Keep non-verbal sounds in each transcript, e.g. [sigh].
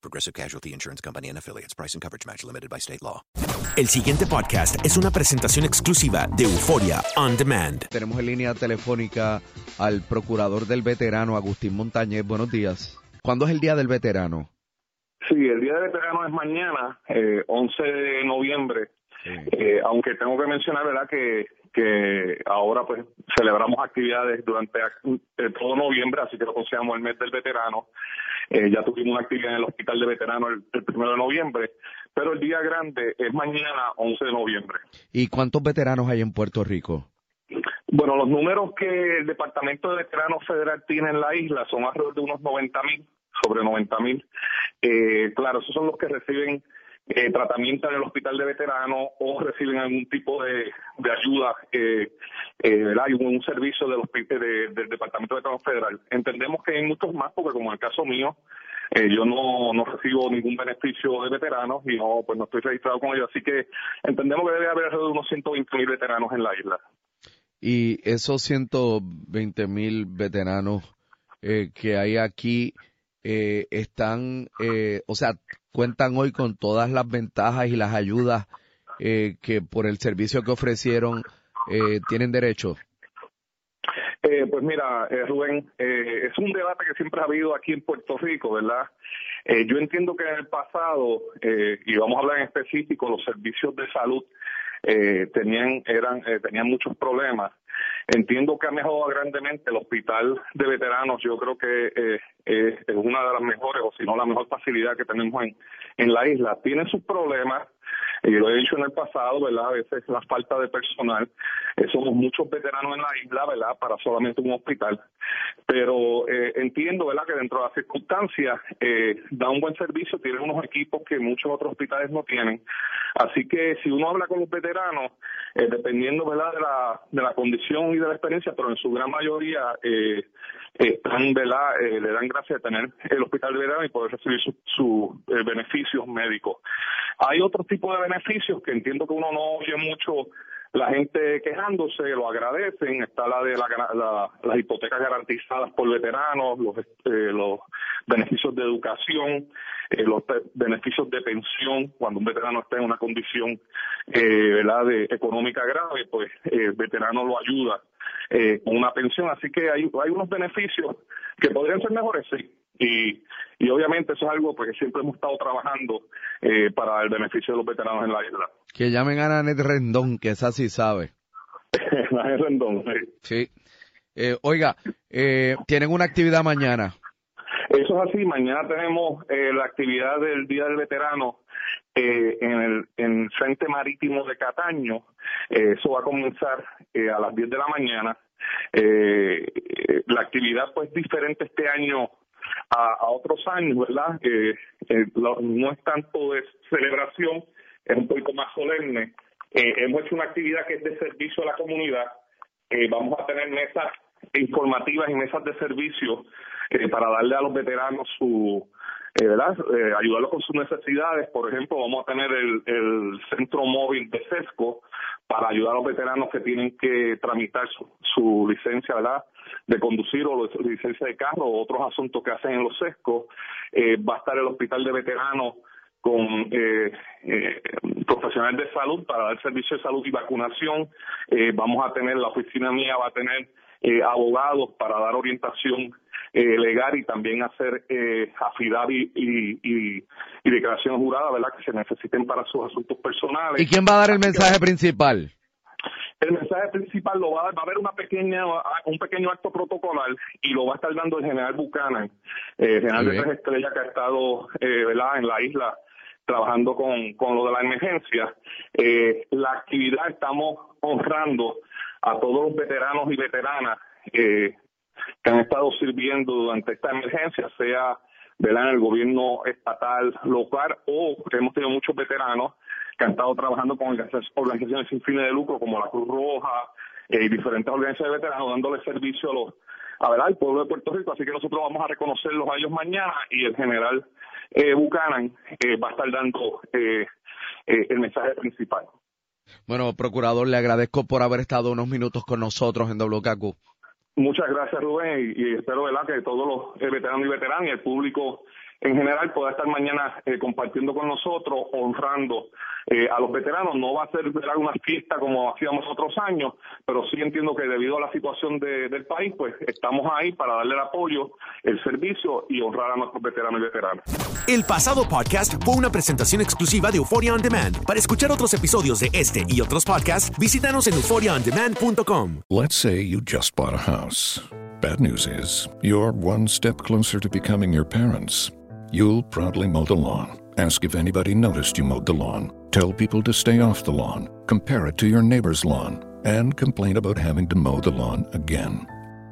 Progressive Casualty Insurance Company and Affiliates. Price and coverage match limited by state law. El siguiente podcast es una presentación exclusiva de Euforia On Demand. Tenemos en línea telefónica al procurador del veterano, Agustín Montañez. Buenos días. ¿Cuándo es el Día del Veterano? Sí, el Día del Veterano es mañana, eh, 11 de noviembre. Eh, aunque tengo que mencionar, ¿verdad?, que, que ahora pues celebramos actividades durante eh, todo noviembre, así que lo consideramos el mes del veterano. Eh, ya tuvimos una actividad en el Hospital de Veteranos el, el primero de noviembre, pero el día grande es mañana, 11 de noviembre. ¿Y cuántos veteranos hay en Puerto Rico? Bueno, los números que el Departamento de Veteranos Federal tiene en la isla son alrededor de unos 90 mil, sobre 90 mil. Eh, claro, esos son los que reciben eh, tratamiento en el hospital de veteranos o reciben algún tipo de, de ayuda, eh, eh, un, servicio del, de, del Departamento de Veteranos Federal. Entendemos que hay muchos más, porque como en el caso mío, eh, yo no, no recibo ningún beneficio de veteranos y no, pues no estoy registrado con ellos, así que entendemos que debe haber alrededor de unos 120 mil veteranos en la isla. Y esos 120 mil veteranos eh, que hay aquí eh, están, eh, o sea, cuentan hoy con todas las ventajas y las ayudas eh, que por el servicio que ofrecieron eh, tienen derecho. Eh, pues mira, eh, Rubén, eh, es un debate que siempre ha habido aquí en Puerto Rico, ¿verdad? Eh, yo entiendo que en el pasado, y vamos a hablar en específico, los servicios de salud tenían eran tenían muchos problemas. Entiendo que ha mejorado grandemente el hospital de veteranos. Yo creo que eh, eh, es una de las mejores, o si no la mejor facilidad que tenemos en, en la isla. Tiene sus problemas, y lo he dicho en el pasado, ¿verdad? A veces la falta de personal. Eh, somos muchos veteranos en la isla, ¿verdad? Para solamente un hospital. Pero eh, entiendo, ¿verdad? Que dentro de las circunstancias eh, da un buen servicio, tiene unos equipos que muchos otros hospitales no tienen. Así que si uno habla con los veteranos, eh, dependiendo, ¿verdad? De la, de la condición y de la experiencia, pero en su gran mayoría eh, están, ¿verdad? Le dan gracias de tener el hospital de verano y poder recibir sus su, beneficios médicos. Hay otro tipo de beneficios que entiendo que uno no oye mucho la gente quejándose, lo agradecen, está la de la, la- las hipotecas garantizadas por veteranos, los, eh, los beneficios de educación, eh, los beneficios de pensión cuando un veterano está en una condición eh, ¿verdad? De, económica grave, pues eh, el veterano lo ayuda eh, con una pensión, así que hay, hay unos beneficios que podrían ser mejores, sí. Y, y obviamente eso es algo porque siempre hemos estado trabajando eh, para el beneficio de los veteranos en la isla. Que llamen a Nanet Rendón, que esa sí sabe. [laughs] Nanet Rendón, sí. Eh, oiga, eh, tienen una actividad mañana. Eso es así, mañana tenemos eh, la actividad del Día del Veterano eh, en, el, en Frente Marítimo de Cataño. Eh, eso va a comenzar eh, a las 10 de la mañana. La actividad pues diferente este año a, a otros años, ¿verdad? Eh, no es tanto de celebración, es un poquito más solemne. Eh, hemos hecho una actividad que es de servicio a la comunidad. Eh, vamos a tener mesas informativas y mesas de servicio eh, para darle a los veteranos su, eh, ¿verdad? Eh, ayudarlos con sus necesidades. Por ejemplo, vamos a tener el, el centro móvil de SESCO para ayudar a los veteranos que tienen que tramitar su, su licencia, ¿verdad? De conducir o licencia de carro o otros asuntos que hacen en los SESCO. Eh, va a estar el hospital de veteranos con eh, eh, profesionales de salud para dar servicio de salud y vacunación. Eh, vamos a tener, la oficina mía va a tener eh, abogados para dar orientación eh, legal y también hacer eh, affidavit y, y, y declaraciones juradas, ¿verdad? Que se necesiten para sus asuntos personales. ¿Y quién va a dar el mensaje principal? El mensaje principal lo va a dar, va a haber una pequeña, un pequeño acto protocolar y lo va a estar dando el general Buchanan, eh, el general de tres estrellas que ha estado, eh, ¿verdad? En la isla trabajando con, con lo de la emergencia. Eh, la actividad estamos honrando a todos los veteranos y veteranas eh, que han estado sirviendo durante esta emergencia, sea ¿verdad? en el gobierno estatal, local o hemos tenido muchos veteranos que han estado trabajando con organizaciones- sin fines de lucro como la Cruz Roja eh, y diferentes organizaciones de veteranos dándole servicio a los a al pueblo de Puerto Rico, así que nosotros vamos a reconocerlos a ellos mañana y el general eh, Buchanan eh, va a estar dando eh, eh, el mensaje principal. Bueno, procurador, le agradezco por haber estado unos minutos con nosotros en WKQ. Muchas gracias, Rubén, y, espero ¿verdad? que todos los eh, veteranos y veteranas y el público en general pueda estar mañana eh, compartiendo con nosotros, honrando eh, a los veteranos. No va a ser ¿verdad? una fiesta como hacíamos otros años, pero sí entiendo que debido a la situación de- del país, pues estamos ahí para darle el apoyo, el servicio y honrar a nuestros veteranos y veteranas. El pasado podcast fue una presentación exclusiva de Euphoria On Demand. Para escuchar otros episodios de este y otros podcasts, visítanos en euphoriaondemand.com. Let's say you just bought a house. Bad news is, you're one step closer to becoming your parents. You'll proudly mow the lawn, ask if anybody noticed you mowed the lawn, tell people to stay off the lawn, compare it to your neighbor's lawn, and complain about having to mow the lawn again.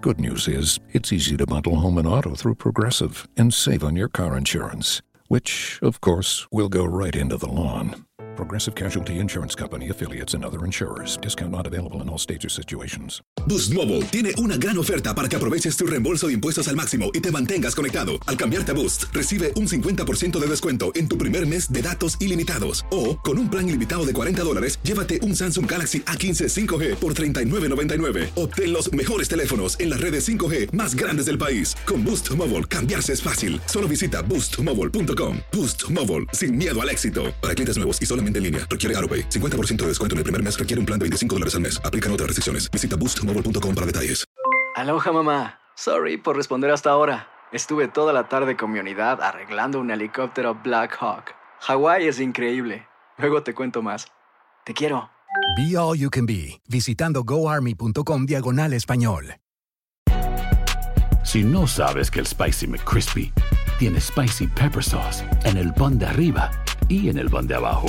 Good news is, it's easy to bundle home and auto through Progressive and save on your car insurance, which, of course, will go right into the lawn. Progressive Casualty Insurance Company affiliates and other insurers. Discount not available in all states or situations. Boost Mobile tiene una gran oferta para que aproveches tu reembolso de impuestos al máximo y te mantengas conectado. Al cambiarte a Boost, recibe un 50% de descuento en tu primer mes de datos ilimitados. O, con un plan ilimitado de 40 dólares, llévate un Samsung Galaxy A15 5G por $39.99. Obtén los mejores teléfonos en las redes 5G más grandes del país. Con Boost Mobile, cambiarse es fácil. Solo visita boostmobile.com. Boost Mobile, sin miedo al éxito. Para clientes nuevos y solamente en línea, requiere AroPay. 50% de descuento en el primer mes requiere un plan de 25 dólares al mes. Aplican otras restricciones. Visita boostmobile.com para detalles. Aloha mamá. Sorry por responder hasta ahora. Estuve toda la tarde con mi unidad arreglando un helicóptero Black Hawk. Hawái es increíble. Luego te cuento más. Te quiero. Be All You Can Be, visitando goarmy.com diagonal español. Si no sabes que el Spicy McCrispy tiene Spicy Pepper Sauce en el pan de arriba y en el pan de abajo,